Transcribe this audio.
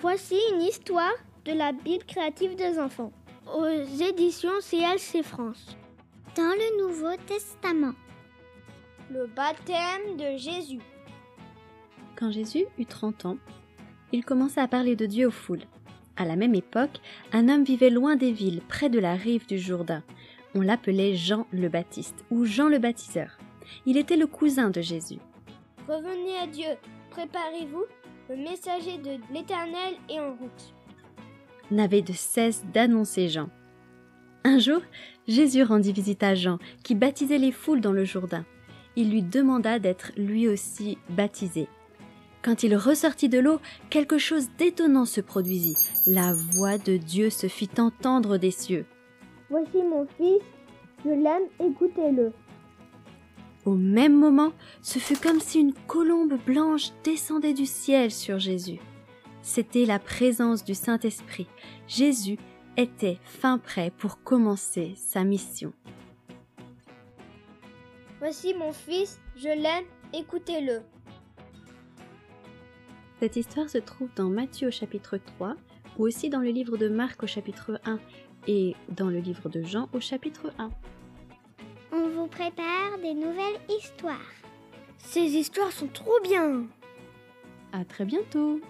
Voici une histoire de la Bible créative des enfants aux éditions CLC France. Dans le Nouveau Testament. Le baptême de Jésus. Quand Jésus eut 30 ans, il commença à parler de Dieu aux foules. À la même époque, un homme vivait loin des villes, près de la rive du Jourdain. On l'appelait Jean le Baptiste ou Jean le Baptiseur. Il était le cousin de Jésus. Revenez à Dieu, préparez-vous, le messager de l'Éternel est en route. N'avait de cesse d'annoncer Jean. Un jour, Jésus rendit visite à Jean, qui baptisait les foules dans le Jourdain. Il lui demanda d'être lui aussi baptisé. Quand il ressortit de l'eau, quelque chose d'étonnant se produisit. La voix de Dieu se fit entendre des cieux. Voici mon fils, je l'aime, écoutez-le. Au même moment, ce fut comme si une colombe blanche descendait du ciel sur Jésus. C'était la présence du Saint-Esprit. Jésus était fin prêt pour commencer sa mission. Voici mon fils, je l'aime, écoutez-le. Cette histoire se trouve dans Matthieu au chapitre 3, ou aussi dans le livre de Marc au chapitre 1 et dans le livre de Jean au chapitre 1. On vous prépare des nouvelles histoires. Ces histoires sont trop bien. À très bientôt!